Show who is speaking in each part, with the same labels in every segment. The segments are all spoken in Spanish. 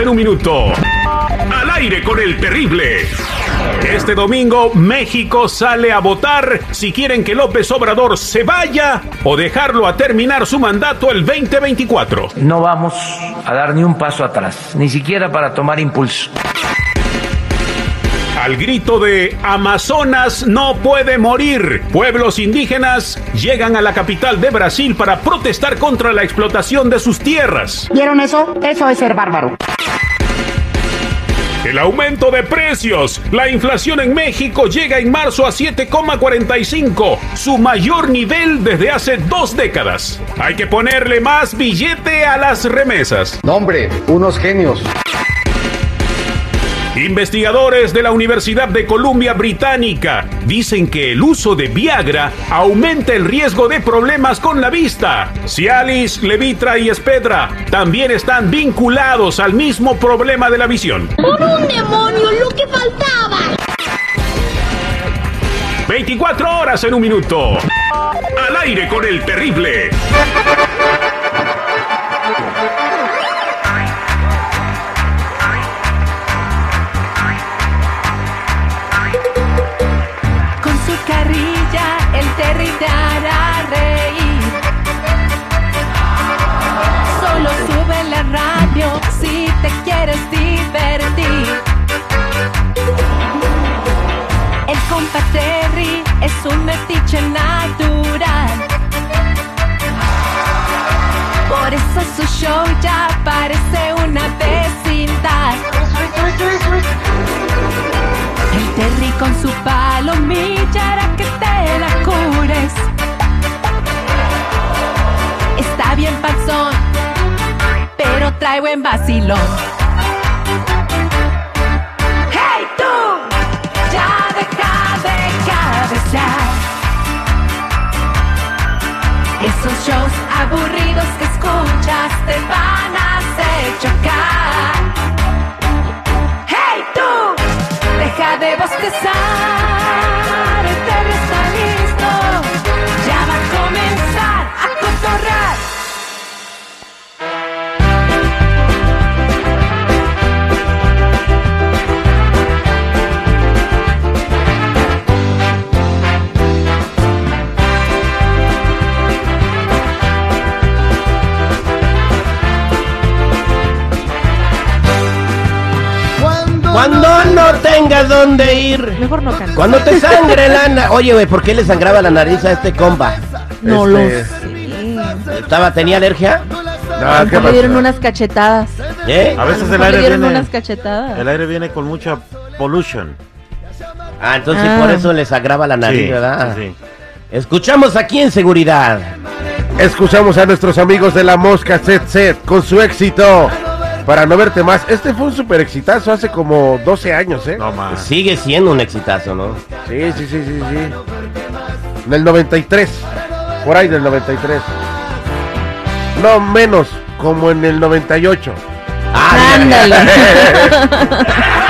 Speaker 1: 24 horas en un minuto. Al aire con el terrible. Este domingo México sale a votar si quieren que López Obrador se vaya o dejarlo a terminar su mandato el 2024.
Speaker 2: No vamos a dar ni un paso atrás, ni siquiera para tomar impulso.
Speaker 1: Al grito de Amazonas no puede morir, pueblos indígenas llegan a la capital de Brasil para protestar contra la explotación de sus tierras.
Speaker 3: ¿Vieron eso? Eso es ser bárbaro.
Speaker 1: El aumento de precios. La inflación en México llega en marzo a 7,45, su mayor nivel desde hace dos décadas. Hay que ponerle más billete a las remesas.
Speaker 4: No, hombre, unos genios.
Speaker 1: Investigadores de la Universidad de Columbia Británica dicen que el uso de Viagra aumenta el riesgo de problemas con la vista. Cialis, Levitra y Espedra también están vinculados al mismo problema de la visión.
Speaker 5: ¡Por un demonio, lo que faltaba!
Speaker 1: 24 horas en un minuto. Al aire con el terrible.
Speaker 6: Natural. Por eso su show ya parece una vecindad. El Terry con su palomilla hará que te la cures. Está bien panzón, pero trae buen vacilón. Esos shows aburridos que escuchas te van a hacer chocar. ¡Hey tú! Deja de bostezar,
Speaker 7: Cuando no tengas dónde ir.
Speaker 8: Mejor no cantes.
Speaker 7: Cuando te sangre la nariz. Oye, güey, ¿por qué le sangraba la nariz a este compa?
Speaker 8: No lo
Speaker 7: Este,
Speaker 8: sé.
Speaker 7: ¿Estaba, tenía alergia?
Speaker 9: Ah, ¿qué
Speaker 8: le dieron
Speaker 9: pasó?
Speaker 8: unas cachetadas.
Speaker 7: ¿Eh?
Speaker 9: A veces el
Speaker 8: le
Speaker 9: aire
Speaker 8: dieron
Speaker 9: viene,
Speaker 8: unas cachetadas.
Speaker 9: el aire viene con mucha pollution.
Speaker 7: Ah, entonces
Speaker 8: Ah.
Speaker 7: por eso le sangraba la nariz,
Speaker 9: Sí,
Speaker 7: ¿verdad?
Speaker 9: sí, sí.
Speaker 7: Escuchamos aquí en seguridad.
Speaker 10: Escuchamos a nuestros amigos de la Mosca Set Set con su éxito. Para no verte más. Este fue un super exitazo hace como 12 años, ¿eh?
Speaker 9: No más.
Speaker 7: Sigue siendo un exitazo, ¿no?
Speaker 10: Sí, sí, sí, sí, sí. En el 93. Por ahí del 93. No menos, como en el 98.
Speaker 7: Ah,
Speaker 8: Ándale.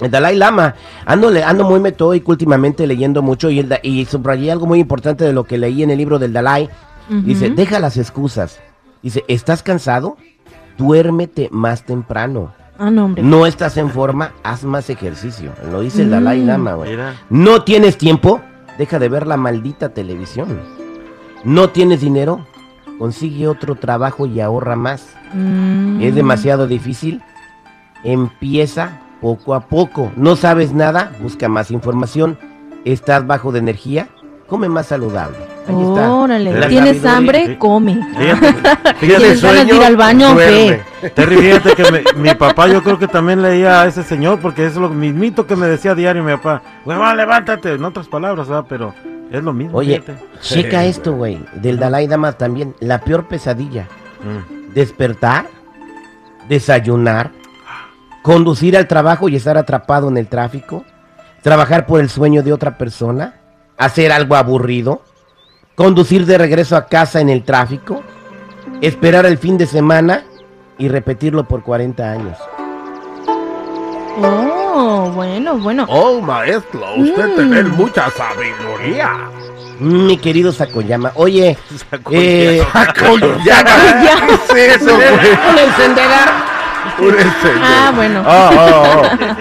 Speaker 7: El Dalai Lama. Ando, le- ando muy metódico últimamente leyendo mucho y, el y subrayé algo muy importante de lo que leí en el libro del Dalai. Dice, deja las excusas. Dice, ¿estás cansado? Duérmete más temprano.
Speaker 8: Ah, no, hombre.
Speaker 7: No estás en forma, haz más ejercicio. Lo dice el
Speaker 8: Mm.
Speaker 7: Dalai Lama, güey. No tienes tiempo, deja de ver la maldita televisión. No tienes dinero, consigue otro trabajo y ahorra más.
Speaker 8: Mm.
Speaker 7: Es demasiado difícil, empieza poco a poco. No sabes nada, busca más información. Estás bajo de energía, come más saludable. Ahí está.
Speaker 8: Órale.
Speaker 7: La
Speaker 8: ¿Tienes
Speaker 7: sabiduría.
Speaker 8: hambre? Come.
Speaker 9: Fíjate,
Speaker 8: ¿Tienes ganas de ir al baño?
Speaker 10: Duerme.
Speaker 9: Terry, fíjate que me- mi papá yo creo que también leía a ese señor porque es lo mismito que me decía a diario mi papá. Huevón, levántate. En otras palabras, ¿verdad? Pero es lo mismo.
Speaker 7: Oye,
Speaker 9: fíjate.
Speaker 7: checa esto, güey, del Dalai Lama también. La peor pesadilla.
Speaker 9: Mm.
Speaker 7: Despertar, desayunar, conducir al trabajo y estar atrapado en el tráfico, trabajar por el sueño de otra persona, hacer algo aburrido, conducir de regreso a casa en el tráfico, esperar el fin de semana y repetirlo por 40 años.
Speaker 8: Oh, bueno, bueno.
Speaker 10: Oh, maestro, usted
Speaker 8: Mm.
Speaker 10: tiene mucha sabiduría.
Speaker 7: Mi querido Sakoyama, oye,
Speaker 9: Sakoyama.
Speaker 7: eh.
Speaker 10: ¿Qué es eso, güey?
Speaker 8: Ah, bueno.
Speaker 10: Ah, ah, ah.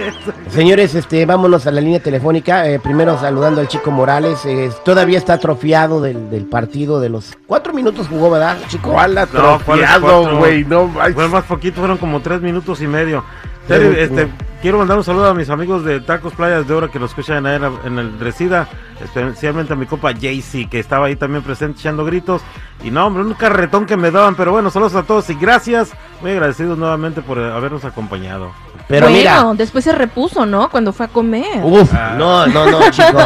Speaker 7: Señores, este, vámonos a la línea telefónica. Eh, primero saludando al chico Morales. eh, todavía está atrofiado del, del partido de los cuatro minutos jugó, ¿verdad, chico?
Speaker 10: ¿Cuál
Speaker 9: No, ¿cuál es
Speaker 10: atrofiado, güey? No,
Speaker 9: Fue más poquito, fueron como tres minutos y medio. Este, quiero mandar un saludo a mis amigos de Tacos Playas de Oro que los escuchan en, el Resida, especialmente a mi compa Jaycee, que estaba ahí también presente echando gritos. Y no, hombre, un carretón que me daban, pero bueno, saludos a todos y gracias. Muy agradecidos nuevamente por habernos acompañado.
Speaker 7: Pero
Speaker 8: bueno,
Speaker 7: mira,
Speaker 8: después se repuso, ¿no? Cuando fue a comer.
Speaker 7: Uf,
Speaker 9: Ah.
Speaker 7: no, no, no, chico.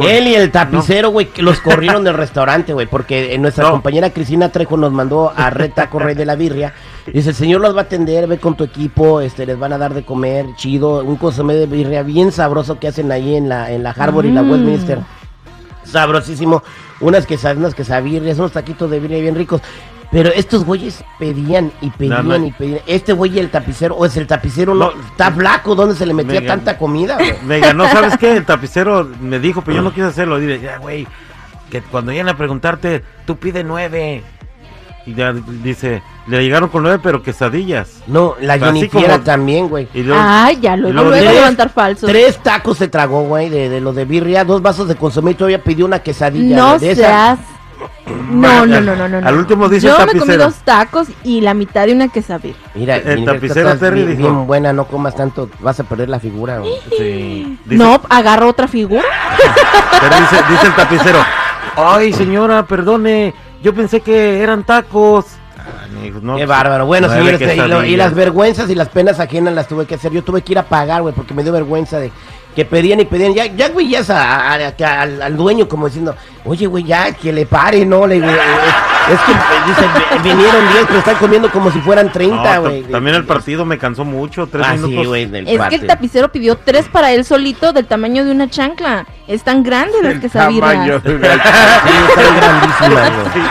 Speaker 7: Él y el tapicero, güey, los corrieron del restaurante, güey, porque eh, nuestra
Speaker 9: No.
Speaker 7: compañera Cristina Trejo nos mandó a Reta Correy de la Birria. Dice, el señor los va a atender, ve con tu equipo, este, les van a dar de comer, chido, un consomé de birria bien sabroso que hacen ahí en la, en la Harbor y la
Speaker 8: Mm.
Speaker 7: Westminster. Sabrosísimo. Unas quesadillas, unas quesabirrias, unos taquitos de birria bien ricos. Pero estos güeyes pedían y pedían
Speaker 9: No, no.
Speaker 7: y pedían. Este güey el tapicero, o es el tapicero, no,
Speaker 9: No.
Speaker 7: está flaco, ¿dónde se le metía
Speaker 9: Me-
Speaker 7: tanta comida, güey?
Speaker 9: Me ganó, ¿sabes qué? El tapicero me dijo, pero yo no quise hacerlo. Dile, ya, güey, que cuando lleguen a preguntarte, tú pide nueve. Y ya dice, le llegaron con nueve, pero quesadillas.
Speaker 7: No, la
Speaker 9: como-
Speaker 7: también, güey.
Speaker 8: Ay, ya, luego,
Speaker 9: luego
Speaker 8: luego levantar falso.
Speaker 7: Tres tacos se tragó, güey, de, de lo de birria, dos vasos de consomé y todavía pidió una quesadilla.
Speaker 8: No
Speaker 7: de esa.
Speaker 8: seas. No, no, no, no, no.
Speaker 9: Al último dice
Speaker 8: Yo me comí dos tacos y la mitad de una quesadilla.
Speaker 7: Mira,
Speaker 9: El tapicero Terry
Speaker 7: bien,
Speaker 9: dijo-
Speaker 7: bien buena, no comas tanto, vas a perder la figura,
Speaker 9: sí, dice,
Speaker 8: No, agarro otra figura.
Speaker 9: pero dice, dice el tapicero, ay señora, perdone, yo pensé que eran tacos. Ah, no,
Speaker 7: Qué
Speaker 9: pues,
Speaker 7: bárbaro. Bueno, señores, y, lo- y
Speaker 9: quesadillas.
Speaker 7: las vergüenzas y las penas ajenas las tuve que hacer. Yo tuve que ir a pagar, güey, porque me dio vergüenza de que pedían y pedían. Ya, ya güey, ya a- a- a- al, al dueño como diciendo, oye, güey, ya, que le pare, ¿no? Le "Eh, es, es que, dice, "vi- vinieron 10, pero están comiendo como si fueran
Speaker 9: No,
Speaker 7: 30,
Speaker 9: ta-
Speaker 7: güey.
Speaker 9: también el partido me cansó mucho, tres
Speaker 7: Ah,
Speaker 9: minutos.
Speaker 7: sí, güey, del
Speaker 8: Es que el tapicero pidió tres para él solito del tamaño de una chancla. Están grandes las
Speaker 10: el
Speaker 8: quesadillas.
Speaker 10: tamaño de una-
Speaker 7: Sí, están grandísimas, güey.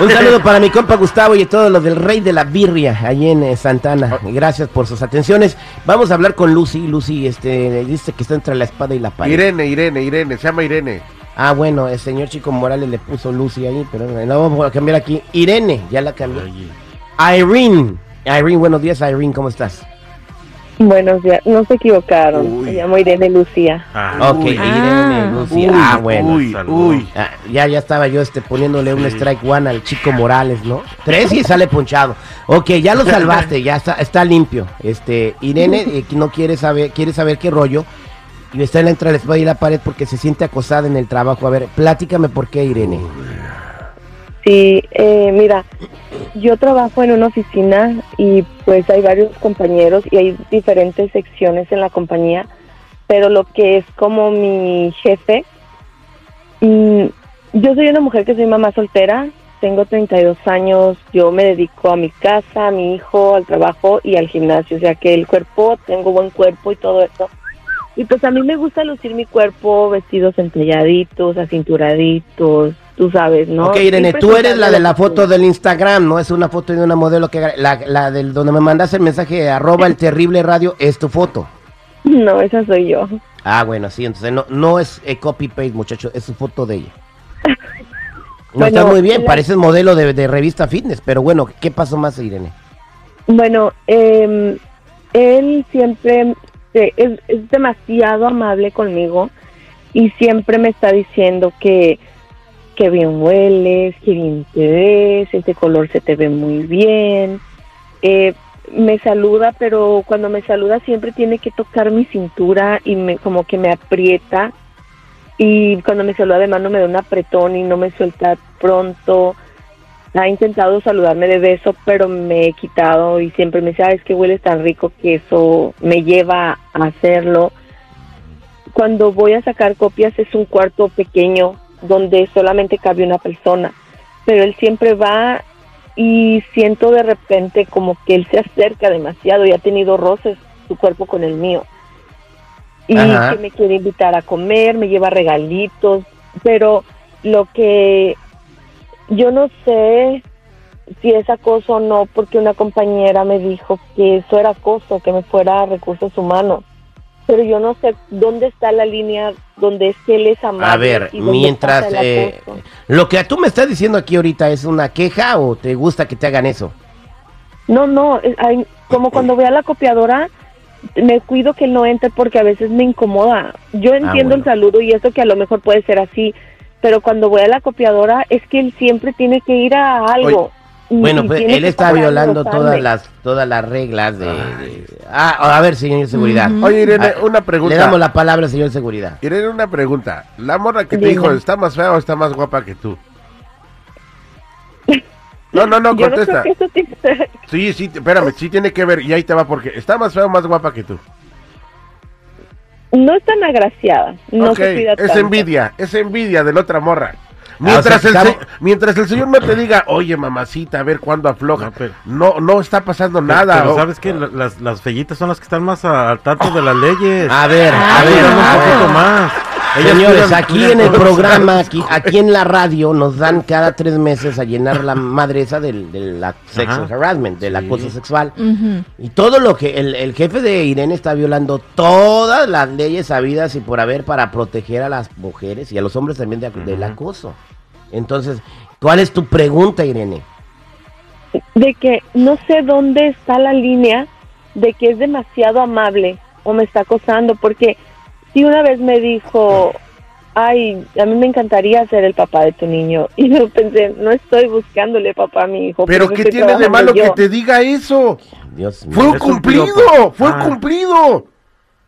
Speaker 7: Un saludo para mi compa Gustavo y todos los del Rey de la Birria, allí en eh, Santana. Gracias por sus atenciones. Vamos a hablar con Lucy. Lucy este, dice que está entre la espada y la pared.
Speaker 10: Irene, Irene, Irene, se llama Irene.
Speaker 7: Ah, bueno, el señor Chico Morales le puso Lucy ahí, pero no, la vamos a cambiar aquí. Irene, ya la cambié. Irene. Irene, buenos días, Irene, ¿cómo estás?
Speaker 11: Buenos días, no se equivocaron.
Speaker 10: Uy.
Speaker 11: Me llamo Irene Lucía.
Speaker 9: ah,
Speaker 7: Ok,
Speaker 10: Uy.
Speaker 7: Irene,
Speaker 8: Ah.
Speaker 7: Lucy.
Speaker 10: Uy,
Speaker 7: ah, bueno.
Speaker 10: Uy.
Speaker 7: Ah, ya, ya estaba yo este, poniéndole un strike one al chico Morales, ¿no? Tres y sale ponchado. Ok, ya lo salvaste, ya está, está limpio. Este, Irene eh, no quiere saber, quiere saber qué rollo. Y está en la espada y la pared porque se siente acosada en el trabajo. A ver, platícame por qué, Irene.
Speaker 11: Sí, eh, mira, yo trabajo en una oficina y pues hay varios compañeros y hay diferentes secciones en la compañía, pero lo que es como mi jefe, mm, yo soy una mujer que soy mamá soltera, tengo 32 años, yo me dedico a mi casa, a mi hijo, al trabajo y al gimnasio, o sea que el cuerpo, tengo buen cuerpo y todo eso. Y pues a mí me gusta lucir mi cuerpo, vestidos entalladitos, acinturaditos, tú sabes, ¿no?
Speaker 7: ok, Irene, tú eres la de la foto del Instagram, ¿no? Es una foto de una modelo que... La, la del donde me mandaste el mensaje, arroba el terrible radio, es tu foto.
Speaker 11: No, esa soy yo.
Speaker 7: Ah, bueno, sí, entonces no, no es eh, copy-paste, muchacho, es su foto de ella. No
Speaker 11: Bueno,
Speaker 7: está muy bien,
Speaker 11: la-
Speaker 7: pareces modelo de, de revista fitness, pero bueno, ¿qué pasó más, Irene?
Speaker 11: Bueno, eh, él siempre es, es demasiado amable conmigo y siempre me está diciendo que, que bien hueles, que bien te ves, este color se te ve muy bien. Eh, me saluda, pero cuando me saluda siempre tiene que tocar mi cintura y me como que me aprieta. Y cuando me saluda de mano me da un apretón y no me suelta pronto ha intentado saludarme de beso, pero me he quitado y siempre me dice, "Ay, es que hueles tan rico que eso me lleva a hacerlo. Cuando voy a sacar copias es un cuarto pequeño donde solamente cabe una persona, pero él siempre va y siento de repente como que él se acerca demasiado y ha tenido roces su cuerpo con el mío. y
Speaker 7: Ajá.
Speaker 11: que me quiere invitar a comer, me lleva regalitos, pero lo que yo no sé si es acoso o no, porque una compañera me dijo que eso era acoso, que me fuera a recursos humanos. Pero yo no sé dónde está la línea donde es que él es amable.
Speaker 7: A ver,
Speaker 11: y
Speaker 7: mientras... eh, lo que tú me estás diciendo aquí ahorita es una queja o te gusta que te hagan eso.
Speaker 11: No, no, hay- como cuando voy a la copiadora, me cuido que él no entre porque a veces me incomoda. Yo entiendo el saludo y eso que a lo mejor puede ser así, pero cuando voy a la copiadora es que él siempre tiene que ir a algo.
Speaker 7: Bueno, pues él está violando todas las todas las reglas de... de- Ah, a ver, señor seguridad.
Speaker 10: Oye, Irene,
Speaker 7: Ah,
Speaker 10: una pregunta.
Speaker 7: Le damos la palabra, señor seguridad.
Speaker 10: Irene, una pregunta. La morra que te
Speaker 11: Dime.
Speaker 10: dijo, ¿está más fea o está más guapa que tú? No, no, no,
Speaker 11: Yo no
Speaker 10: contesta.
Speaker 11: creo que eso tiene-
Speaker 10: Sí, sí, espérame, sí tiene que ver. Y ahí te va porque está más fea o más guapa que tú.
Speaker 11: No es tan agraciada, no se cuida
Speaker 10: es
Speaker 11: tanto.
Speaker 10: envidia, es envidia de la otra morra.
Speaker 7: Ah,
Speaker 10: Mientras,
Speaker 7: o sea,
Speaker 10: el,
Speaker 7: estamos-
Speaker 10: se- mientras el señor no te diga, oye mamacita, a ver cuándo afloja,
Speaker 9: No, pero-
Speaker 10: no, no está pasando
Speaker 9: Pero-
Speaker 10: nada.
Speaker 9: Pero
Speaker 10: o-
Speaker 9: sabes que las, las fellitas son las que están más a- al tanto de las leyes.
Speaker 7: A ver, a ver,
Speaker 9: un
Speaker 7: a ver.
Speaker 9: poquito más.
Speaker 7: Señores,
Speaker 9: cuidan-
Speaker 7: aquí
Speaker 9: cuidan
Speaker 7: en el programa, aquí, aquí en la radio, nos dan cada tres meses a llenar la madresa del, del la- sexual harassment, del
Speaker 9: Sí.
Speaker 7: acoso sexual. Y todo lo que el, el jefe de Irene está violando todas las leyes sabidas y por haber para proteger a las mujeres y a los hombres también de- del acoso. Entonces, ¿cuál es tu pregunta, Irene?
Speaker 11: de que no sé dónde está la línea de que es demasiado amable o me está acosando, porque si una vez me dijo, ay, a mí me encantaría ser el papá de tu niño, y yo pensé, no estoy buscándole papá a mi hijo.
Speaker 10: Pero ¿qué tiene de malo que
Speaker 11: yo".
Speaker 10: te diga eso?
Speaker 7: Dios mío.
Speaker 10: Fue cumplido, fue un
Speaker 9: Ah.
Speaker 10: cumplido.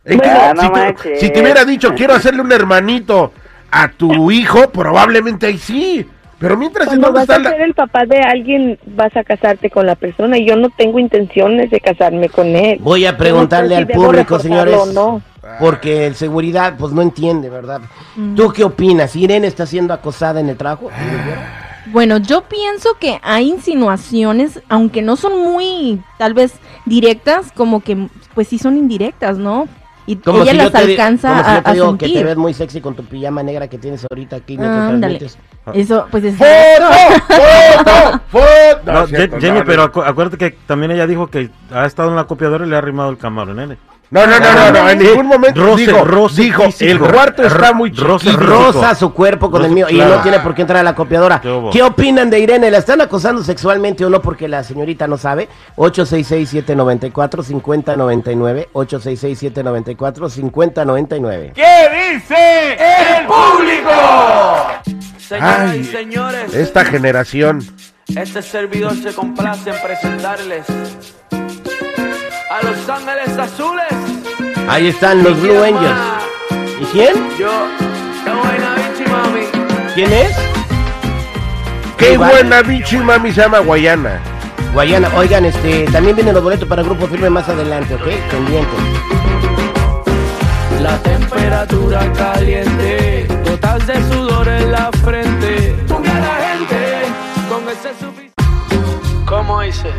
Speaker 10: En
Speaker 11: Bueno,
Speaker 10: que-
Speaker 11: no
Speaker 10: si, te, si te hubiera dicho, quiero hacerle un hermanito a tu hijo, probablemente ahí sí. Pero mientras, ¿en
Speaker 11: Cuando vas
Speaker 10: está
Speaker 11: a
Speaker 10: la...?
Speaker 11: ser el papá de alguien, vas a casarte con la persona, y yo no tengo intenciones de casarme con él.
Speaker 7: Voy a
Speaker 11: Yo no sé
Speaker 7: preguntarle
Speaker 11: si
Speaker 7: al público, señores.
Speaker 11: no.
Speaker 7: Porque el seguridad, pues no entiende, ¿verdad? ¿Tú qué opinas? ¿Irene está siendo acosada en el trabajo?
Speaker 8: Bueno, yo pienso que hay insinuaciones, aunque no son muy, tal vez, directas, como que, pues sí son indirectas, ¿no? Y
Speaker 7: Como
Speaker 8: ella
Speaker 7: si yo
Speaker 8: las alcanza
Speaker 7: como si yo
Speaker 8: a,
Speaker 7: te
Speaker 8: a
Speaker 7: digo que te ves muy sexy con tu pijama negra que tienes ahorita aquí. transmites.
Speaker 8: Eso, pues es...
Speaker 10: ¡Foto! ¡Foto! ¡Foto!
Speaker 9: No,
Speaker 10: No, es cierto,
Speaker 9: Je- Jenny,
Speaker 10: no,
Speaker 9: pero acu- acuérdate que también ella dijo que ha estado en la copiadora y le ha arrimado el camarón, ¿eh?
Speaker 10: No, no, no, no, no, en ningún momento
Speaker 9: Roce,
Speaker 10: dijo,
Speaker 9: roce
Speaker 10: dijo,
Speaker 9: físico.
Speaker 10: el cuarto está muy
Speaker 9: Roce.
Speaker 7: Rosa su cuerpo con el mío y no tiene por qué entrar a la copiadora.
Speaker 9: ¿Qué?
Speaker 7: ¿Qué opinan de Irene? ¿La están acosando sexualmente o no? Porque la señorita no sabe. 866-794-5099. 866-794-5099.
Speaker 12: Señoras
Speaker 10: Ay,
Speaker 12: y señores,
Speaker 10: Esta generación.
Speaker 12: este servidor se complace en presentarles a Los Ángeles Azules.
Speaker 7: Ahí están los Blue
Speaker 12: ¿Quién
Speaker 7: Angels. ¿Y quién?
Speaker 12: Yo, qué buena bichi, mami.
Speaker 7: ¿Quién es?
Speaker 10: Qué buena bichi mami se llama Guayana.
Speaker 7: Guayana. Oigan, este, también vienen los boletos para Grupo Firme más adelante, ¿ok? Pendientes.
Speaker 12: La temperatura caliente, gotas de sudor en la frente. Ponga a la gente con ese suficiente. ¿Cómo dice?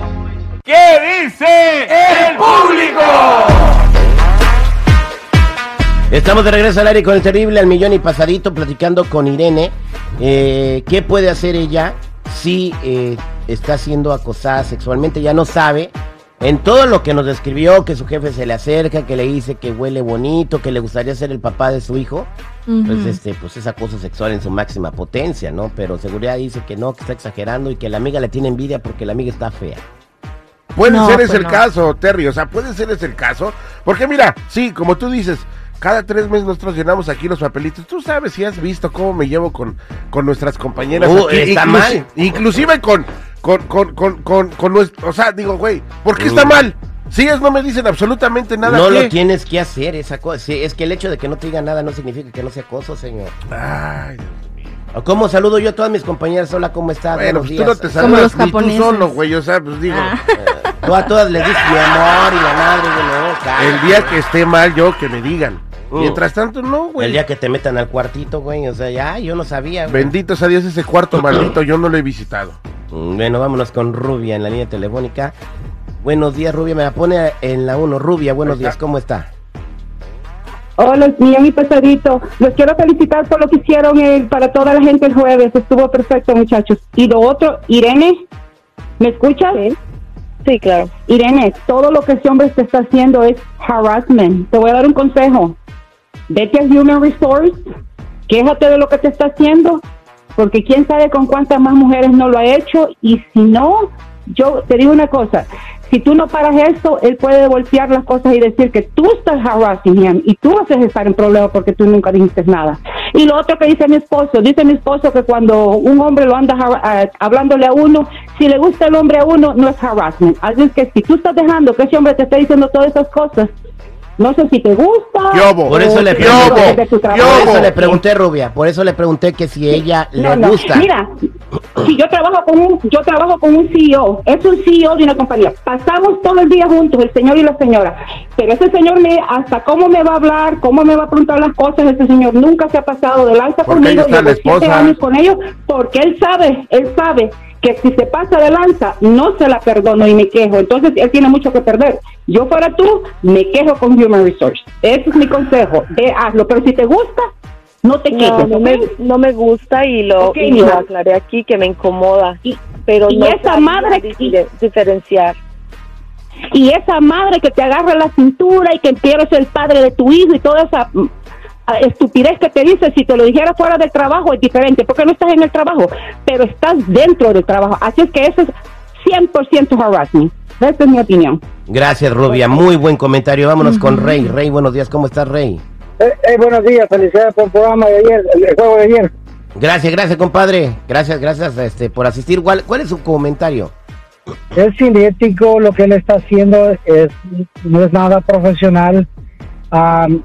Speaker 12: ¿Qué dice el público?
Speaker 7: Estamos de regreso al aire con el terrible al millón y pasadito platicando con Irene. Eh, ¿Qué puede hacer ella si eh, está siendo acosada sexualmente? Ya no sabe. En todo lo que nos describió, que su jefe se le acerca, que le dice que huele bonito, que le gustaría ser el papá de su hijo, pues
Speaker 8: Ujú.
Speaker 7: este, pues es acoso sexual en su máxima potencia, ¿no? Pero seguridad dice que no, que está exagerando y que la amiga le tiene envidia porque la amiga está fea.
Speaker 10: Puede
Speaker 8: No,
Speaker 10: ser
Speaker 8: pues
Speaker 10: ese el
Speaker 8: no.
Speaker 10: caso, Terry. O sea, puede ser ese el caso. Porque mira, sí, como tú dices, cada tres meses nosotros llenamos aquí los papelitos. Tú sabes si has visto cómo me llevo con, con nuestras compañeras.
Speaker 7: Uh,
Speaker 10: aquí,
Speaker 7: está
Speaker 10: inclusi-
Speaker 7: mal.
Speaker 10: Inclusive con, con, con, con, con, con nuestro, o sea, digo, güey, ¿por qué está mal? Si ellos no me dicen absolutamente nada.
Speaker 7: no
Speaker 10: ¿qué?
Speaker 7: lo tienes que hacer, esa cosa. Sí, es que el hecho de que no te diga nada no significa que no sea acoso, señor.
Speaker 10: Ay, Dios mío.
Speaker 7: ¿Cómo saludo yo a todas mis compañeras? Hola, ¿cómo estás?
Speaker 10: Bueno,
Speaker 7: Buenos
Speaker 10: pues tú no te
Speaker 8: Como los
Speaker 10: saludas ni tú solo, güey. O sea, pues digo,
Speaker 8: Ah.
Speaker 7: Tú a todas les dices mi amor y la madre, güey, no,
Speaker 10: el día que esté mal yo, que me digan.
Speaker 7: Uh.
Speaker 10: Mientras tanto, no, güey.
Speaker 7: El día que te metan al cuartito, güey, o sea, ya, yo no sabía, güey.
Speaker 10: Bendito sea Dios, ese cuarto maldito yo no lo he visitado.
Speaker 7: Mm, Bueno, vámonos con Rubia en la línea telefónica. Buenos días, Rubia, me la pone en la 1. Rubia, buenos días, ¿cómo está?
Speaker 13: Hola, millón y pesadito. Los quiero felicitar por lo que hicieron el- para toda la gente el jueves. Estuvo perfecto, muchachos. Y lo otro, Irene, ¿me escuchas?
Speaker 11: Sí, claro.
Speaker 13: Irene, todo lo que ese hombre te está haciendo es harassment. Te voy a dar un consejo. Vete a Human Resource, quéjate de lo que te está haciendo, porque quién sabe con cuántas más mujeres no lo ha hecho. Y si no, yo te digo una cosa. Si tú no paras esto, él puede voltear las cosas y decir que tú estás harassing him y tú a estar en problemas porque tú nunca dijiste nada. Y lo otro que dice mi esposo, dice mi esposo que cuando un hombre lo anda ah, hablándole a uno, si le gusta el hombre a uno, no es harassment. Así es que si tú estás dejando que ese hombre te esté diciendo todas esas cosas, no sé si te gusta.
Speaker 7: Por eso le pregunté,
Speaker 13: tu
Speaker 7: por eso le pregunté, Rubia, por eso le pregunté que si ella
Speaker 13: No,
Speaker 7: le
Speaker 13: no.
Speaker 7: gusta.
Speaker 13: Mira, si yo trabajo con un, yo trabajo con un CEO, es un CEO de una compañía. Pasamos todo el día juntos, el señor y la señora. Pero ese señor me, hasta cómo me va a hablar, cómo me va a preguntar las cosas, ese señor nunca se ha pasado de lanza
Speaker 10: Porque
Speaker 13: conmigo.
Speaker 10: esposa.
Speaker 13: años con ellos, porque él sabe, él sabe que si se pasa de lanza, no se la perdono y me quejo. Entonces, él tiene mucho que perder. Yo fuera tú, me quejo con Human Resource. Ese es mi consejo. Ve, hazlo. Pero si te gusta, no te quejes.
Speaker 11: No, no me, no me gusta y lo,
Speaker 13: Ok,
Speaker 11: y lo aclaré aquí que me incomoda. pero
Speaker 13: y
Speaker 11: no
Speaker 13: esa madre-
Speaker 11: difere- diferenciar.
Speaker 13: y esa madre que te agarra la cintura y que quiero ser el padre de tu hijo y toda esa estupidez que te dice, si te lo dijera fuera del trabajo es diferente, porque no estás en el trabajo, pero estás dentro del trabajo. Así es que eso es 100% harassment. Esa es mi opinión.
Speaker 7: Gracias, Rubia. Muy buen comentario. Vámonos con Rey. Rey, buenos días. ¿Cómo estás, Rey?
Speaker 14: Eh, eh, buenos días, felicidades por el programa de ayer, el, juego de ayer.
Speaker 7: Gracias, gracias, compadre. Gracias, gracias este, por asistir. ¿Cuál, ¿Cuál es su comentario?
Speaker 14: Es cinético, lo que él está haciendo es no es nada profesional. Am,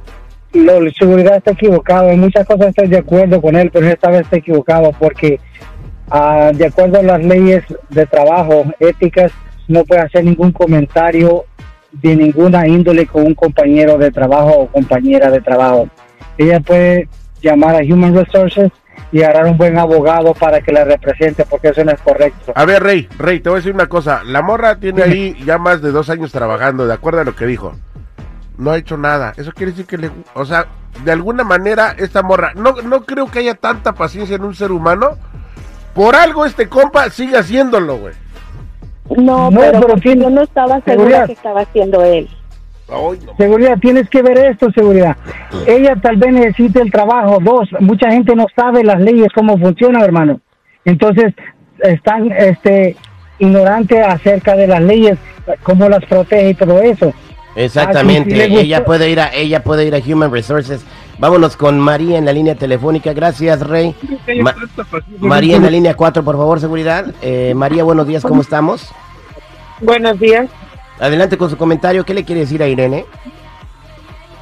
Speaker 14: lo de seguridad está equivocado. En muchas cosas estoy de acuerdo con él, pero esta vez está equivocado porque ah, de acuerdo a las leyes de trabajo éticas no puede hacer ningún comentario de ninguna índole con un compañero de trabajo o compañera de trabajo. Ella puede llamar a Human Resources y agarrar un buen abogado para que la represente porque eso no es correcto.
Speaker 10: A ver, Rey, Rey, te voy a decir una cosa. La morra tiene ahí ya más de dos años trabajando, de acuerdo a lo que dijo. No ha hecho nada. Eso quiere decir que le... O sea, de alguna manera esta morra... No, no creo que haya tanta paciencia en un ser humano. Por algo este compa sigue haciéndolo, güey.
Speaker 11: No,
Speaker 14: No,
Speaker 11: pero,
Speaker 14: pero tiene-
Speaker 11: yo no estaba segura
Speaker 14: seguridad.
Speaker 11: que estaba haciendo él.
Speaker 14: Seguridad, tienes que ver esto, seguridad. Ella tal vez necesite el trabajo. Dos, mucha gente no sabe las leyes, cómo funcionan, hermano. Entonces, están este, ignorantes acerca de las leyes, cómo las protege y todo eso.
Speaker 7: Exactamente.
Speaker 14: Ah, sí, sí
Speaker 7: ella puede ir a ella puede ir a Human Resources. Vámonos con María en la línea telefónica. Gracias, Rey. Ma- María en la línea 4, por favor, seguridad. Eh, María, buenos días, ¿cómo estamos?
Speaker 15: Buenos días.
Speaker 7: Adelante con su comentario. ¿Qué le quiere decir a Irene?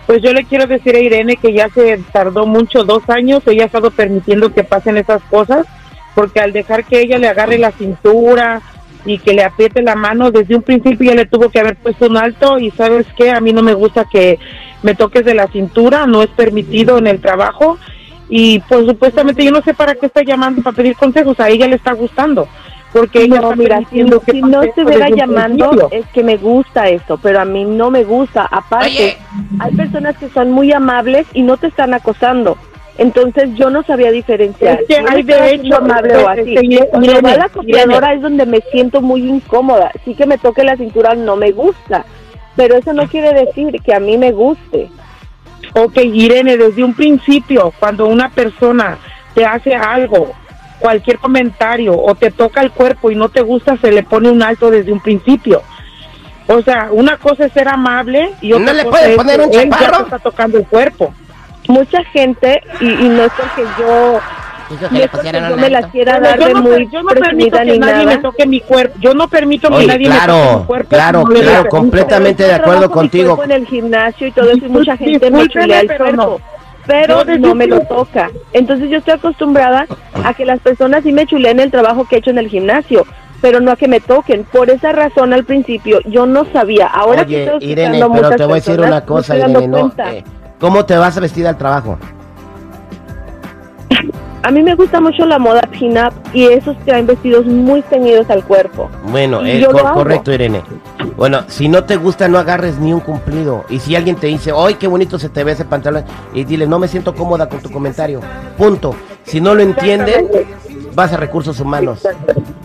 Speaker 15: Pues yo le quiero decir a Irene que ya se tardó mucho, dos años, ella ha estado permitiendo que pasen esas cosas, porque al dejar que ella le agarre la cintura y que le apriete la mano, desde un principio ya le tuvo que haber puesto un alto y sabes qué, a mí no me gusta que me toques de la cintura, no es permitido en el trabajo y pues supuestamente yo no sé para qué está llamando para pedir consejos, a ella le está gustando. Porque ella
Speaker 11: No,
Speaker 15: está
Speaker 11: mira, si,
Speaker 15: permitiendo que
Speaker 11: si no estuviera llamando
Speaker 15: principio.
Speaker 11: es que me gusta esto, pero a mí no me gusta. Aparte, hay personas que son muy amables y no te están acosando. Entonces yo no sabía diferenciar.
Speaker 15: Es que hay derecho,
Speaker 11: amable o
Speaker 15: es
Speaker 11: así.
Speaker 15: Irene,
Speaker 11: Cuando va a la copiadora es donde me siento muy incómoda. Sí que me toque la cintura no me gusta, pero eso no quiere decir que a mí me guste.
Speaker 15: Ok, Irene, desde un principio, cuando una persona te hace algo, cualquier comentario o te toca el cuerpo y no te gusta, se le pone un alto desde un principio. O sea, una cosa es ser amable y otra
Speaker 11: ¿No le
Speaker 15: cosa
Speaker 11: puede
Speaker 15: es
Speaker 11: poner un
Speaker 15: él ya te está tocando el cuerpo.
Speaker 11: Mucha gente, y, y no es porque yo, no es porque yo me la quiera dar de
Speaker 15: no,
Speaker 11: muy
Speaker 15: yo no permito que
Speaker 11: ni
Speaker 15: nadie
Speaker 11: nada.
Speaker 15: me toque mi cuerpo. Yo no permito que
Speaker 7: Oye,
Speaker 15: nadie me toque
Speaker 7: claro,
Speaker 15: mi cuerpo.
Speaker 7: claro,
Speaker 15: no
Speaker 7: claro, completamente de acuerdo contigo.
Speaker 11: en el gimnasio y todo eso y mucha gente me chulea el cuerpo. Pero no me lo toca. Entonces yo estoy acostumbrada a que las personas sí me chuleen el trabajo que he hecho en el gimnasio, pero no a que me toquen. Por esa razón al principio yo no sabía. Ahora que estoy
Speaker 7: Irene, pero te voy a decir
Speaker 11: personas,
Speaker 7: una cosa, Irene. No, eh, ¿Cómo te vas a vestir al trabajo?
Speaker 11: a mí me gusta mucho la moda pin-up y esos traen vestidos muy ceñidos al cuerpo.
Speaker 7: Bueno, eh, cor- correcto, Irene. Bueno, si no te gusta, no agarres ni un cumplido. Y si alguien te dice, ¡ay, qué bonito se te ve ese pantalón! Y dile, no me siento cómoda con tu comentario. Punto. Si no lo entienden, vas a recursos humanos.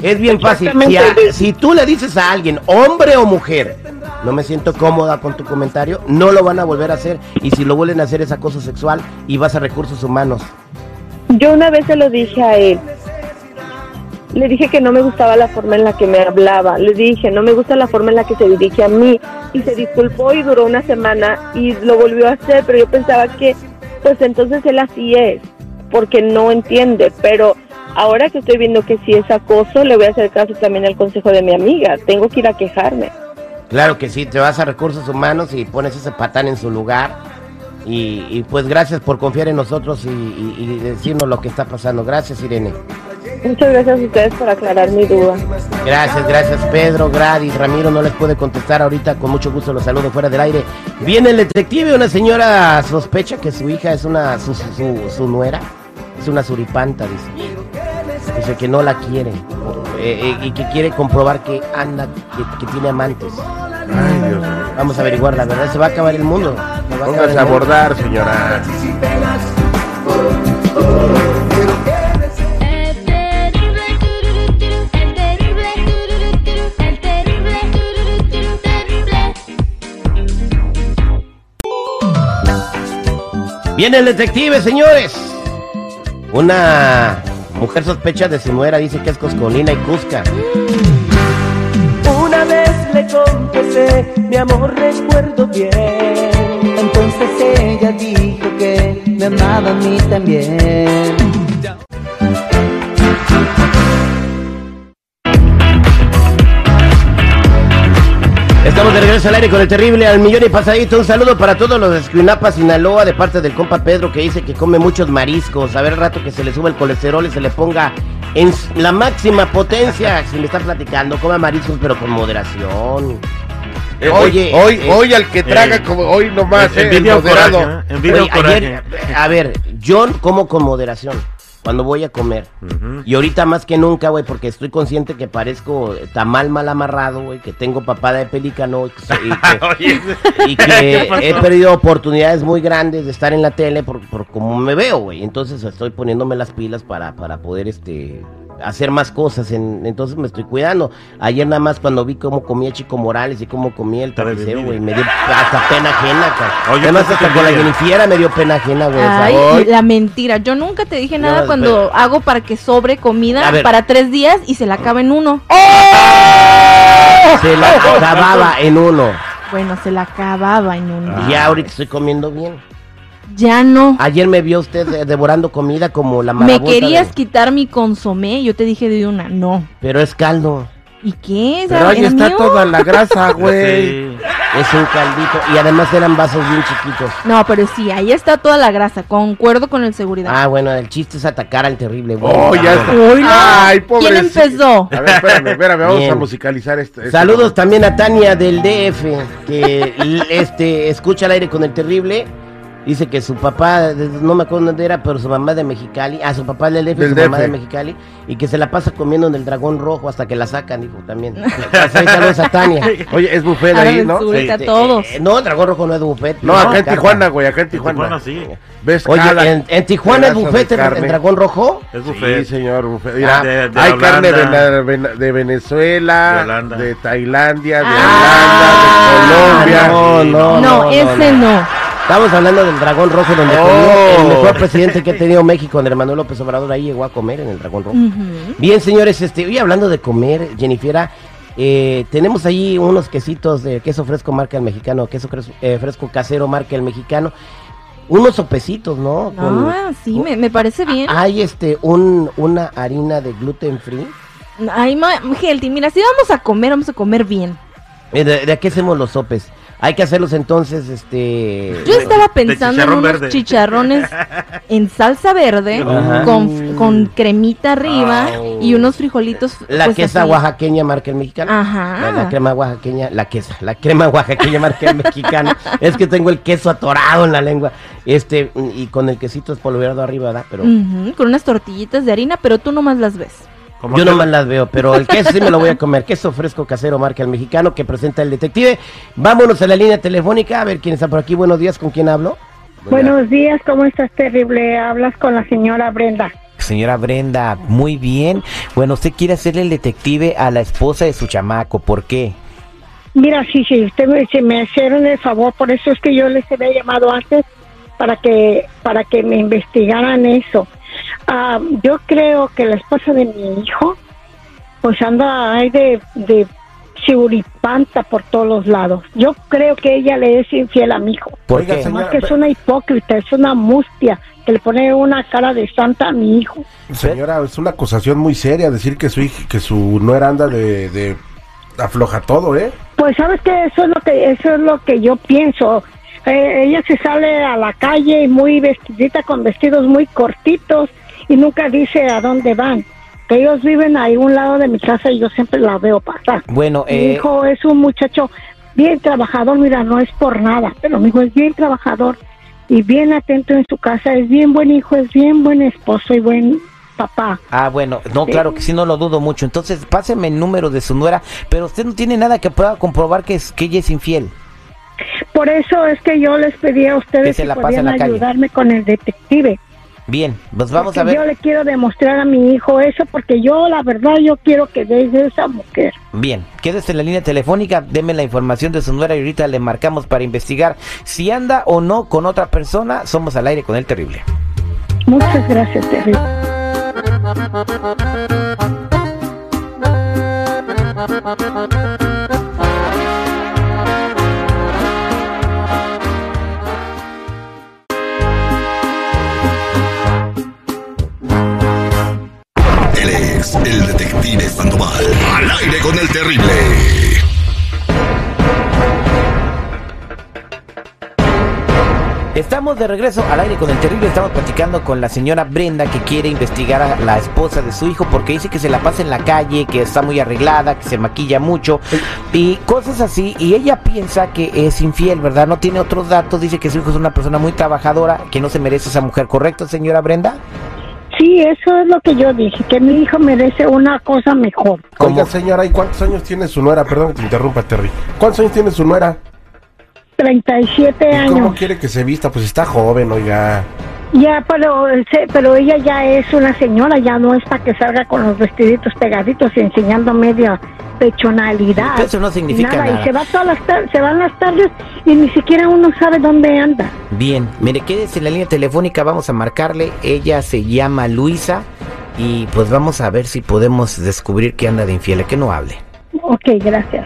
Speaker 7: Es bien fácil. Si, a- si tú le dices a alguien, hombre o mujer, no me siento cómoda con tu comentario, no lo van a volver a hacer. Y si lo vuelven a hacer es acoso sexual y vas a recursos humanos.
Speaker 11: Yo una vez se lo dije a él. Le dije que no me gustaba la forma en la que me hablaba. Le dije, no me gusta la forma en la que se dirige a mí. Y se disculpó y duró una semana y lo volvió a hacer, pero yo pensaba que, pues entonces él así es, porque no entiende. Pero ahora que estoy viendo que sí es acoso, le voy a hacer caso también al consejo de mi amiga. Tengo que ir a quejarme.
Speaker 7: Claro que sí, te vas a recursos humanos y pones ese patán en su lugar. Y, y pues gracias por confiar en nosotros y, y- y decirnos lo que está pasando. Gracias, Irene.
Speaker 11: Muchas gracias a ustedes por aclarar mi duda.
Speaker 7: Gracias, gracias, Pedro, Gradis, Ramiro. No les puede contestar ahorita. Con mucho gusto los saludo fuera del aire. Viene el detective. Una señora sospecha que su hija es una su, su, su- su nuera. Es una suripanta, dice. Dice que no la quiere. eh, eh, y que quiere comprobar que anda, que, que tiene amantes.
Speaker 10: Ay, Dios mío.
Speaker 7: Vamos a averiguar la verdad. Se va a acabar el mundo. Va a acabar
Speaker 10: Póngase
Speaker 7: el
Speaker 10: a
Speaker 7: mundo.
Speaker 10: bordar, señora.
Speaker 7: Viene el detective, señores. Una mujer sospecha de su nuera dice que es coscolina y cusca.
Speaker 16: Una vez le confesé, mi amor recuerdo bien. Entonces ella dijo que me amaba a mí también.
Speaker 7: Estamos de regreso al aire con el terrible al millón y pasadito. Un saludo para todos los de Escuinapa, Sinaloa, de parte del compa Pedro que dice que come muchos mariscos. A ver, rato que se le sube el colesterol y se le ponga en la máxima potencia. Si me está platicando, coma mariscos, pero con moderación.
Speaker 10: Eh, hoy, hoy,
Speaker 7: eh,
Speaker 10: hoy al que traga
Speaker 7: eh,
Speaker 10: como hoy nomás, el moderado.
Speaker 9: coraje,
Speaker 7: Oye, ayer, a ver, yo como con moderación cuando voy a comer. Y ahorita más que nunca, güey, porque estoy consciente que parezco tamal mal amarrado, güey, que tengo papada de pelícano y que, y que- he perdido oportunidades muy grandes de estar en la tele por, por cómo me veo, güey. Entonces estoy poniéndome las pilas para, para poder este hacer más cosas, en- entonces me estoy cuidando. Ayer nada más cuando vi cómo comía Chico Morales y cómo comía el tapicero, güey, me dio hasta pena ajena, cara.
Speaker 9: Oye,
Speaker 7: Además
Speaker 9: pues,
Speaker 7: hasta con la. Jennifiera me dio pena ajena, güey. o sea,
Speaker 8: Ay, la mentira. Yo nunca te dije nada
Speaker 7: No,
Speaker 8: cuando hago para que sobre comida para tres días y se la acaba en uno.
Speaker 7: se la acababa en uno.
Speaker 8: Bueno, se la acababa en uno.
Speaker 7: Y ya ahorita estoy comiendo bien.
Speaker 8: Ya no.
Speaker 7: Ayer me vio usted eh, devorando comida como la
Speaker 8: Me
Speaker 7: marabunta
Speaker 8: querías
Speaker 7: de-
Speaker 8: quitar mi consomé. Yo te dije de una. No.
Speaker 7: Pero es caldo.
Speaker 8: ¿Y qué?
Speaker 10: Pero ahí
Speaker 8: ¿Era
Speaker 10: está
Speaker 8: mío?
Speaker 10: toda la grasa, güey.
Speaker 9: Sí.
Speaker 7: Es un caldito. Y además eran vasos bien chiquitos.
Speaker 8: No, pero sí, ahí está toda la grasa. Concuerdo con el seguridad.
Speaker 7: Ah, bueno, el chiste es atacar al terrible. güey.
Speaker 10: Oh, ya está.
Speaker 8: Uy, no.
Speaker 10: Ay,
Speaker 8: ¿Quién
Speaker 10: pobre.
Speaker 8: empezó?
Speaker 10: A ver, espérame, espérame, vamos
Speaker 7: Bien.
Speaker 10: a musicalizar esto. esto.
Speaker 7: Saludos también a Tania del DF, que l- este escucha al aire con el terrible. Dice que su papá, no me acuerdo dónde era, pero su mamá de Mexicali, ah, su papá del DF,
Speaker 10: Del
Speaker 7: su mamá de Mexicali, y que se la pasa comiendo en el dragón rojo hasta que la sacan, dijo también. Saludos a Tania.
Speaker 10: Oye, es buffet
Speaker 8: Ahora
Speaker 10: ahí, ¿no?
Speaker 7: Este,
Speaker 8: todos.
Speaker 7: eh, no, el dragón rojo no es buffet.
Speaker 10: No, acá en. Tijuana, güey, acá en Tijuana.
Speaker 9: Tijuana, sí.
Speaker 10: ¿Ves
Speaker 7: Oye,
Speaker 10: cada
Speaker 7: en, en Tijuana es buffet el, el dragón rojo.
Speaker 9: Es buffet.
Speaker 10: Sí, señor, buffet. Mira,
Speaker 9: Ah, de- de
Speaker 10: hay carne de, la- de Venezuela,
Speaker 9: De.
Speaker 10: Tailandia, de
Speaker 8: Ah.
Speaker 10: Holanda, de Colombia.
Speaker 7: no, no,
Speaker 8: No,
Speaker 7: no,
Speaker 8: ese
Speaker 7: no. Estamos hablando del dragón rojo donde
Speaker 10: Oh.
Speaker 7: comió el mejor presidente que ha tenido México, Andrés Manuel López Obrador, ahí llegó a comer en el dragón rojo. Bien, señores, este, y hablando de comer, Jennifer, eh, tenemos ahí unos quesitos de queso fresco marca el mexicano, queso eh, fresco casero marca el mexicano, unos sopecitos, ¿no? Con-
Speaker 8: Ah, sí, me, me parece bien.
Speaker 7: Hay este, un, una harina de gluten free.
Speaker 8: Ay, ma, healthy, mira, si vamos a comer, vamos a comer bien.
Speaker 7: Eh, ¿De, de qué hacemos los sopes? Hay que hacerlos entonces, este...
Speaker 8: Yo estaba pensando en unos
Speaker 7: verde.
Speaker 8: chicharrones en salsa verde
Speaker 7: Ajá.
Speaker 8: con, con cremita arriba y unos frijolitos.
Speaker 7: La
Speaker 8: pues,
Speaker 7: quesa
Speaker 8: así.
Speaker 7: oaxaqueña marca el mexicano.
Speaker 8: Ajá.
Speaker 7: La, la crema oaxaqueña, la quesa, la crema oaxaqueña marca el mexicano. es que tengo el queso atorado en la lengua. Este, y con el quesito espolvoreado arriba, ¿verdad? Pero
Speaker 8: Ujú, con unas tortillitas de harina, pero tú nomás las ves.
Speaker 7: Yo nomás las veo, pero el queso sí me lo voy a comer. Queso fresco casero marca el mexicano que presenta el detective. Vámonos a la línea telefónica a ver quién está por aquí. Buenos días, ¿con quién hablo?
Speaker 17: Buenos días, ¿cómo estás? Terrible. Hablas con la señora Brenda.
Speaker 18: Señora Brenda, muy bien. Bueno, usted quiere hacerle el detective a la esposa de su chamaco, ¿por qué?
Speaker 17: Mira, sí, sí, usted me, si me hicieron el favor, por eso es que yo les había llamado antes para que para que me investigaran eso. Ah, yo creo que la esposa de mi hijo, pues anda ahí de, de seguripanta por todos los lados. Yo creo que ella le es infiel a mi hijo.
Speaker 18: ¿Por
Speaker 10: Oiga,
Speaker 18: qué?
Speaker 10: señora,
Speaker 17: Más que es una hipócrita, es una mustia que le pone una cara de santa a mi hijo.
Speaker 10: Señora, es una acusación muy seria decir que su hija, que su nuera anda de, de afloja todo, ¿eh?
Speaker 17: Pues sabes que eso es lo que eso es lo que yo pienso. Eh, ella se sale a la calle muy vestidita con vestidos muy cortitos y nunca dice a dónde van. Que ellos viven ahí a un lado de mi casa y yo siempre la veo pasar.
Speaker 18: Bueno,
Speaker 17: Mi
Speaker 18: eh,
Speaker 17: hijo es un muchacho bien trabajador, mira, no es por nada, pero mi hijo es bien trabajador y bien atento en su casa, es bien buen hijo, es bien buen esposo y buen papá.
Speaker 18: Ah, bueno, no, claro que sí, no lo dudo mucho. Entonces, páseme el número de su nuera, pero usted no tiene nada que pueda comprobar que, es, que ella es infiel.
Speaker 17: Por eso es que yo les pedí a
Speaker 18: Que
Speaker 17: ustedes
Speaker 18: se
Speaker 17: si
Speaker 18: la
Speaker 17: podían ayudarme con el detective.
Speaker 18: Bien, pues vamos
Speaker 17: Porque
Speaker 18: a ver.
Speaker 17: Yo le quiero demostrar a mi hijo eso porque yo, la verdad, yo quiero que deje esa mujer.
Speaker 18: Bien, quédese en la línea telefónica, deme la información de su nuera y ahorita le marcamos para investigar si anda o no con otra persona. Somos al aire con el terrible.
Speaker 17: Muchas gracias, Terry.
Speaker 19: El terrible.
Speaker 18: Estamos de regreso al aire con el terrible. Estamos platicando con la señora Brenda que quiere investigar a la esposa de su hijo porque dice que se la pasa en la calle, que está muy arreglada, que se maquilla mucho y cosas así. Y ella piensa que es infiel, ¿verdad? No tiene otros datos. Dice que su hijo es una persona muy trabajadora, que no se merece esa mujer. ¿Correcto, señora Brenda?
Speaker 17: Sí, eso es lo que yo dije, que mi hijo merece una cosa mejor.
Speaker 10: Oiga, señora, ¿y cuántos años tiene su nuera? Perdón que te interrumpa, Terry. ¿Cuántos años tiene su nuera?
Speaker 17: 37
Speaker 10: ¿Y cómo
Speaker 17: años.
Speaker 10: quiere que se vista? Pues está joven, oiga.
Speaker 17: Ya, pero, pero ella ya es una señora, ya no es para que salga con los vestiditos pegaditos y enseñando media pechonalidad.
Speaker 18: Eso no significa
Speaker 17: nada.
Speaker 18: nada.
Speaker 17: Y se va todas las tar- se van las tardes y ni siquiera uno sabe dónde anda.
Speaker 18: Bien, mire, quédese en la línea telefónica, vamos a marcarle. Ella se llama Luisa y pues vamos a ver si podemos descubrir que anda de infiel, que no hable.
Speaker 17: Ok, gracias.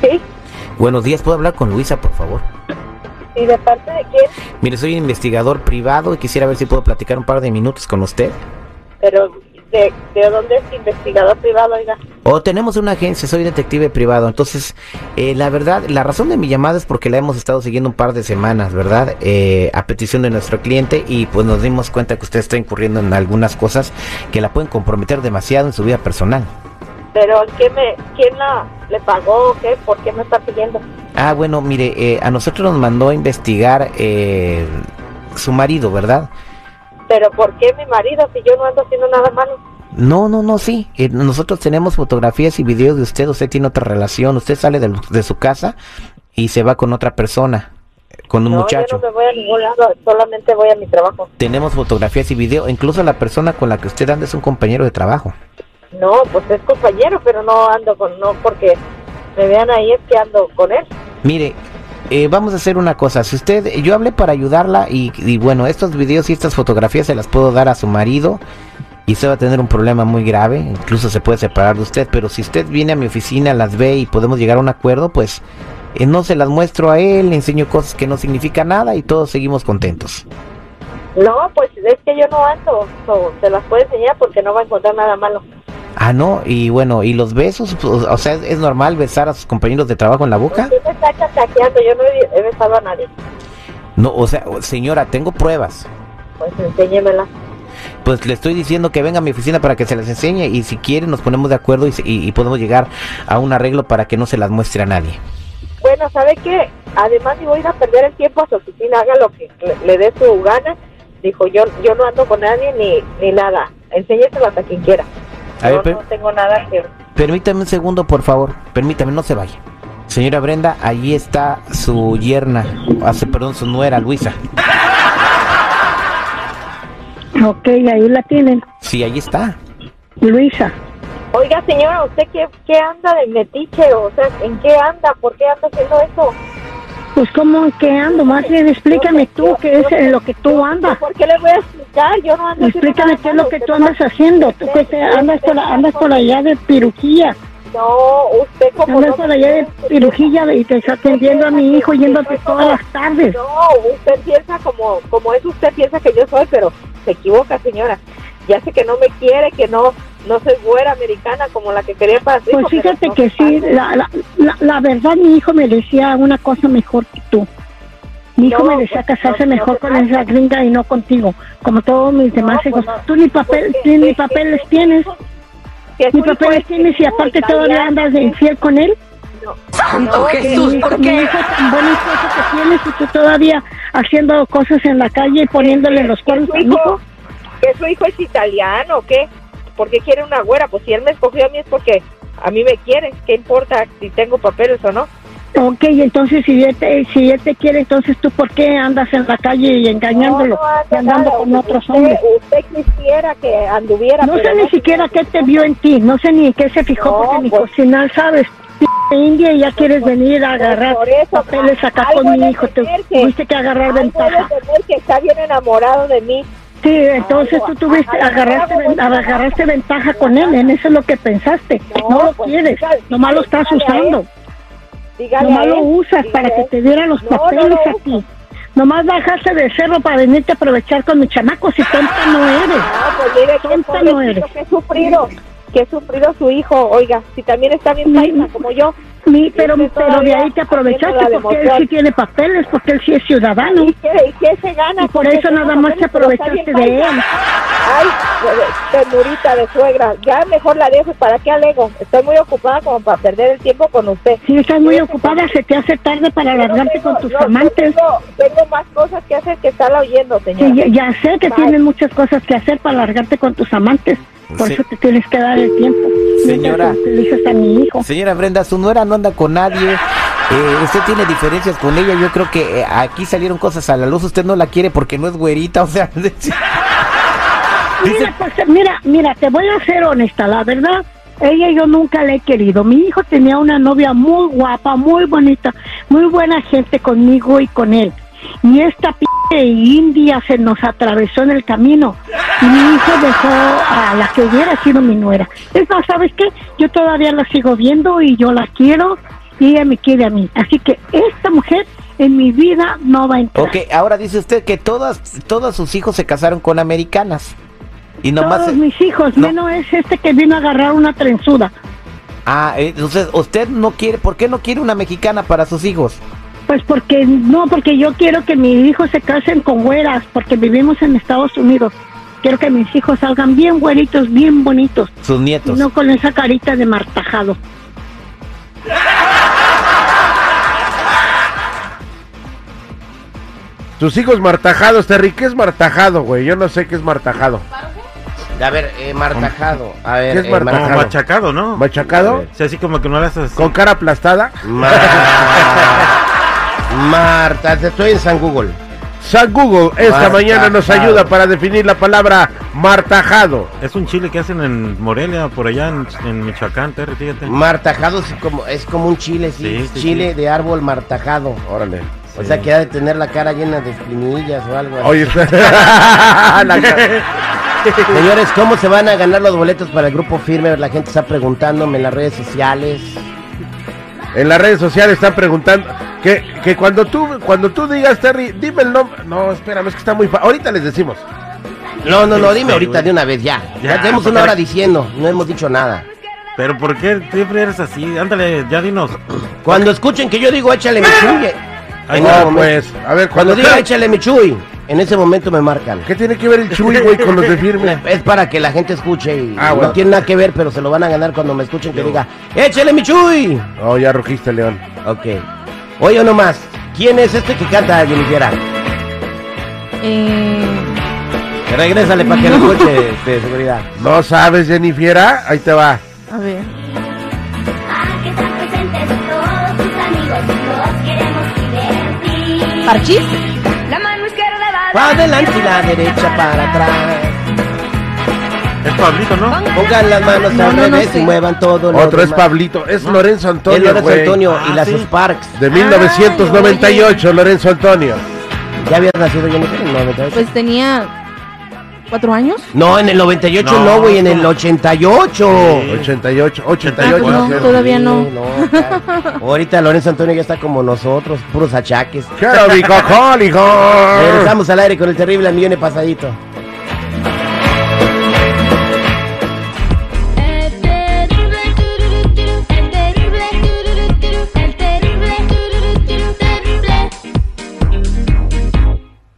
Speaker 17: Sí,
Speaker 18: Buenos días, ¿puedo hablar con Luisa, por favor?
Speaker 17: ¿Y de parte de quién?
Speaker 18: Mire, soy investigador privado y quisiera ver si puedo platicar un par de minutos con usted.
Speaker 11: Pero, ¿de, de dónde es investigador privado, oiga?
Speaker 18: O tenemos una agencia, soy detective privado. Entonces, eh, la verdad, la razón de mi llamada es porque la hemos estado siguiendo un par de semanas, ¿verdad? Eh, a petición de nuestro cliente y pues nos dimos cuenta que usted está incurriendo en algunas cosas que la pueden comprometer demasiado en su vida personal.
Speaker 11: Pero, ¿qué me, ¿quién la, le pagó qué? ¿Por qué me está pidiendo?
Speaker 18: Ah, bueno, mire, eh, a nosotros nos mandó a investigar eh, su marido, ¿verdad?
Speaker 11: Pero, ¿por qué mi marido si yo no ando haciendo nada malo?
Speaker 18: No, no, no, sí. Eh, nosotros tenemos fotografías y videos de usted. Usted tiene otra relación. Usted sale de, de su casa y se va con otra persona, con un
Speaker 11: no,
Speaker 18: muchacho.
Speaker 11: yo no me voy a ningún lado, solamente voy a mi trabajo.
Speaker 18: Tenemos fotografías y video. Incluso la persona con la que usted anda es un compañero de trabajo.
Speaker 11: No, pues es compañero, pero no ando con, no porque me vean ahí es que ando con él.
Speaker 18: Mire, eh, vamos a hacer una cosa. Si usted, yo hablé para ayudarla y, y bueno, estos videos y estas fotografías se las puedo dar a su marido y usted va a tener un problema muy grave. Incluso se puede separar de usted. Pero si usted viene a mi oficina, las ve y podemos llegar a un acuerdo, pues eh, no se las muestro a él, le enseño cosas que no significan nada y todos seguimos contentos.
Speaker 20: No, pues es que yo no ando, so, se las puedo enseñar porque no va a encontrar nada malo.
Speaker 18: Ah, no, y bueno, ¿y los besos? Pues, o sea, ¿es normal besar a sus compañeros de trabajo en la boca?
Speaker 20: Usted me está chacaqueando, yo no he, besado a nadie.
Speaker 18: No, o sea, señora, tengo pruebas.
Speaker 20: Pues enséñemela.
Speaker 18: Pues le estoy diciendo que venga a mi oficina para que se las enseñe y si quiere nos ponemos de acuerdo y, y- y podemos llegar a un arreglo para que no se las muestre a nadie.
Speaker 20: Bueno, ¿sabe qué? Además, si voy a ir a perder el tiempo a su oficina, haga lo que le, le dé su gana. Dijo, yo yo no ando con nadie ni, ni nada. Enséñeselas a quien quiera.
Speaker 18: A
Speaker 20: Yo
Speaker 18: ver, per-
Speaker 20: no tengo nada que...
Speaker 18: permítame un segundo, por favor. Permítame, no se vaya. Señora Brenda, allí está su yerna, hace, perdón, su nuera, Luisa.
Speaker 17: Ok, ahí la tienen.
Speaker 18: Sí, allí está.
Speaker 17: Luisa.
Speaker 20: Oiga, señora, ¿usted qué, qué anda de metiche? O sea, ¿en qué anda? ¿Por qué anda haciendo eso?
Speaker 17: Pues cómo en qué ando, más bien explícame tú qué es en lo que tú andas.
Speaker 20: ¿Por qué le voy a explicar? Yo no ando
Speaker 17: Explícame qué es lo que tú andas haciendo. Tú que te andas por, la- andas por allá de pirujía.
Speaker 20: No, usted como
Speaker 17: Andas
Speaker 20: no
Speaker 17: por allá de pirujilla y te está atendiendo a mi hijo yéndote todas las tardes.
Speaker 20: No, usted piensa como, como es usted piensa que yo soy, pero se equivoca, señora. Ya sé que no me quiere, que no no soy güera americana como la que quería para su
Speaker 17: Pues fíjate
Speaker 20: no
Speaker 17: que sí, la, la, la, la verdad mi hijo merecía una cosa mejor que tú. Mi hijo
Speaker 20: No,
Speaker 17: merecía
Speaker 20: pues,
Speaker 17: casarse
Speaker 20: no,
Speaker 17: mejor con esa gringa y no contigo, como todos mis demás
Speaker 20: pues,
Speaker 17: hijos. Tú ni papel,
Speaker 20: Pues,
Speaker 17: tú ni papeles tienes, ni papeles
Speaker 20: es
Speaker 17: tienes y aparte todavía andas de infiel con él.
Speaker 20: No,
Speaker 17: Que
Speaker 20: Jesús,
Speaker 17: mi hijo-
Speaker 20: ¿por
Speaker 17: Mi
Speaker 20: qué?
Speaker 17: hijo tan esposo que tienes y tú todavía haciendo cosas en la calle y poniéndole los cuernos a mi
Speaker 20: hijo,
Speaker 17: hijo.
Speaker 20: que su hijo es italiano, ¿o ¿qué? ¿Por qué quiere una güera? Pues si él me escogió a mí es porque a mí me quiere. ¿Qué importa si tengo papeles o no?
Speaker 17: Ok, entonces si él, te, si él te quiere, entonces tú por qué andas en la calle y engañándolo
Speaker 20: No, no
Speaker 17: y andando con otros
Speaker 20: Usted-
Speaker 17: hombres?
Speaker 20: Usted quisiera que anduviera.
Speaker 17: No sé ni siquiera qué te vio en ti, no sé ni en qué se fijó
Speaker 20: No,
Speaker 17: porque ni
Speaker 20: pues-
Speaker 17: cocinar sabes. India y ya quieres venir a agarrar
Speaker 20: por eso,
Speaker 17: papeles acá con mi hijo, te tuviste que agarrar ventaja.
Speaker 20: que está bien enamorado de mí.
Speaker 17: Sí, entonces tú tuviste, agarraste, agarraste ventaja con él, en eso es lo que pensaste. No, lo
Speaker 20: pues,
Speaker 17: quieres, nomás lo estás usando. Nomás lo usas para que te dieran los papeles a ti. Nomás bajaste de cerro para venirte a aprovechar con mis chamacos y tonta no eres.
Speaker 20: No, pues mire,
Speaker 17: Tonta no eres.
Speaker 20: qué sufrido, que sufrido su hijo, oiga, si también está bien paisa como yo.
Speaker 17: Mi, pero, pero de ahí te aprovechaste porque él sí tiene papeles, porque él sí es ciudadano.
Speaker 20: ¿Y qué, y qué se gana?
Speaker 17: Y por eso nada más te aprovechaste de él.
Speaker 20: Ay, ternurita de suegra, ya mejor la dejo, ¿para qué alego? Estoy muy ocupada como para perder el tiempo con usted.
Speaker 17: Si estás muy ocupada, se te hace tarde para alargarte con tus
Speaker 20: No,
Speaker 17: amantes.
Speaker 20: Tengo, tengo más cosas que hacer que estarla oyendo, señora.
Speaker 17: Sí, ya, ya sé que
Speaker 20: Bye.
Speaker 17: tienes muchas cosas que hacer para alargarte con tus amantes. Por eso te tienes que dar el tiempo.
Speaker 18: Señora.
Speaker 17: A mi hijo.
Speaker 18: Señora Brenda, su nuera no anda con nadie. eh, usted tiene diferencias con ella. Yo creo que eh, aquí salieron cosas a la luz. Usted no la quiere porque no es güerita. O sea,
Speaker 17: Mira, pues, mira, mira, te voy a ser honesta, la verdad, ella yo nunca la he querido. Mi hijo tenía una novia muy guapa, muy bonita, muy buena gente conmigo y con él. Y esta p india se nos atravesó en el camino. Y mi hijo dejó a la que hubiera sido mi nuera. Es más, ¿sabes qué? Yo todavía la sigo viendo y yo la quiero y ella me quiere a mí. Así que esta mujer en mi vida no va a entrar.
Speaker 18: ok, ahora dice usted que todas, todos sus hijos se casaron con americanas. Y nomás.
Speaker 17: Todos mis hijos,
Speaker 18: no.
Speaker 17: menos es este que vino a agarrar una trenzuda.
Speaker 18: Ah, eh, entonces usted no quiere. ¿Por qué no quiere una mexicana para sus hijos?
Speaker 17: Pues porque no, porque yo quiero que mis hijos se casen con güeras, porque vivimos en Estados Unidos. Quiero que mis hijos salgan bien güeritos, bien bonitos,
Speaker 18: Sus
Speaker 17: y
Speaker 18: nietos.
Speaker 17: no con esa carita de martajado.
Speaker 10: Tus hijos martajados, Terry, ¿qué es martajado, güey? Yo no sé qué es martajado.
Speaker 7: A ver, eh, martajado. A ver,
Speaker 10: ¿Qué es
Speaker 7: eh,
Speaker 10: martajado?
Speaker 9: Como
Speaker 7: martajado.
Speaker 9: machacado, ¿no?
Speaker 10: ¿Machacado?
Speaker 9: Sí, así como que no le haces así.
Speaker 10: ¿Con cara aplastada?
Speaker 7: Ma- Marta, estoy en San Google.
Speaker 10: San Google esta
Speaker 7: Martajado.
Speaker 10: mañana nos ayuda para definir la palabra martajado.
Speaker 9: Es un chile que hacen en Morelia, por allá en, en Michoacán, Terry, fíjate.
Speaker 7: Martajado es como, es como un chile, sí.
Speaker 9: Sí, sí,
Speaker 7: chile
Speaker 9: sí.
Speaker 7: de árbol martajado.
Speaker 10: Órale.
Speaker 7: O sea que ha de tener la cara llena de espinillas o algo así.
Speaker 10: Oye,
Speaker 7: Señores, ¿cómo se van a ganar los boletos para el grupo firme? La gente está preguntándome en las redes sociales.
Speaker 10: En las redes sociales están preguntando. Que, que cuando tú cuando tú digas, Terry, dime el nombre. No, espérame, es que está muy fa- Ahorita les decimos.
Speaker 7: No, no, no, dime ahorita de una vez ya. Ya,
Speaker 9: Ya,
Speaker 7: tenemos una hora diciendo, no hemos dicho nada.
Speaker 9: Pero ¿por qué siempre eres así? Ándale, ya dinos.
Speaker 7: Cuando escuchen que yo digo échale mi chuy,
Speaker 9: Ahí
Speaker 7: en
Speaker 9: está,
Speaker 7: ese
Speaker 10: No, pues, a ver,
Speaker 7: cuando
Speaker 10: cuando
Speaker 7: diga échale mi chuy, en ese momento me marcan.
Speaker 10: ¿Qué tiene que ver el Chuy, güey, con los de firme?
Speaker 7: Es para que la gente escuche y
Speaker 10: Ah,
Speaker 7: no tiene nada que ver, pero se lo van a ganar cuando me escuchen que diga échale mi chuy.
Speaker 10: Oh, ya rugiste, León.
Speaker 7: Ok. Oye, uno más. ¿Quién es este que canta, Jennifer?
Speaker 8: Eh,
Speaker 7: Regrésale para que lo escuche de seguridad.
Speaker 10: ¿No sabes, Jennifiera? Ahí te va.
Speaker 8: a ver. ¿Parchís?
Speaker 6: La mano izquierda va
Speaker 7: Para adelante y la derecha para atrás.
Speaker 9: Es Pablito, ¿no?
Speaker 7: Pongan las manos
Speaker 8: No,
Speaker 7: al
Speaker 8: no, no
Speaker 7: revés y muevan todo. lo
Speaker 10: Otro es. Pablito. Es Lorenzo Antonio,
Speaker 7: Es Lorenzo
Speaker 10: güey.
Speaker 7: Antonio y
Speaker 9: Ah,
Speaker 7: las
Speaker 9: sí.
Speaker 7: Sparks.
Speaker 10: De 1998, Lorenzo Antonio.
Speaker 7: ¿Ya habías nacido Jennifer en el 98?
Speaker 8: Pues tenía cuatro años.
Speaker 7: no, en el 98
Speaker 9: No,
Speaker 7: no, güey, en el
Speaker 9: ¿cómo?
Speaker 7: 88.
Speaker 10: 88,
Speaker 8: Ah,
Speaker 10: 88.
Speaker 8: pues no,
Speaker 10: sí.
Speaker 8: todavía no.
Speaker 7: Sí, no, claro. Ahorita Lorenzo Antonio ya está como nosotros, puros achaques.
Speaker 10: ¡Qué bicocólico!
Speaker 7: Regresamos al aire con el terrible al millón y pasadito.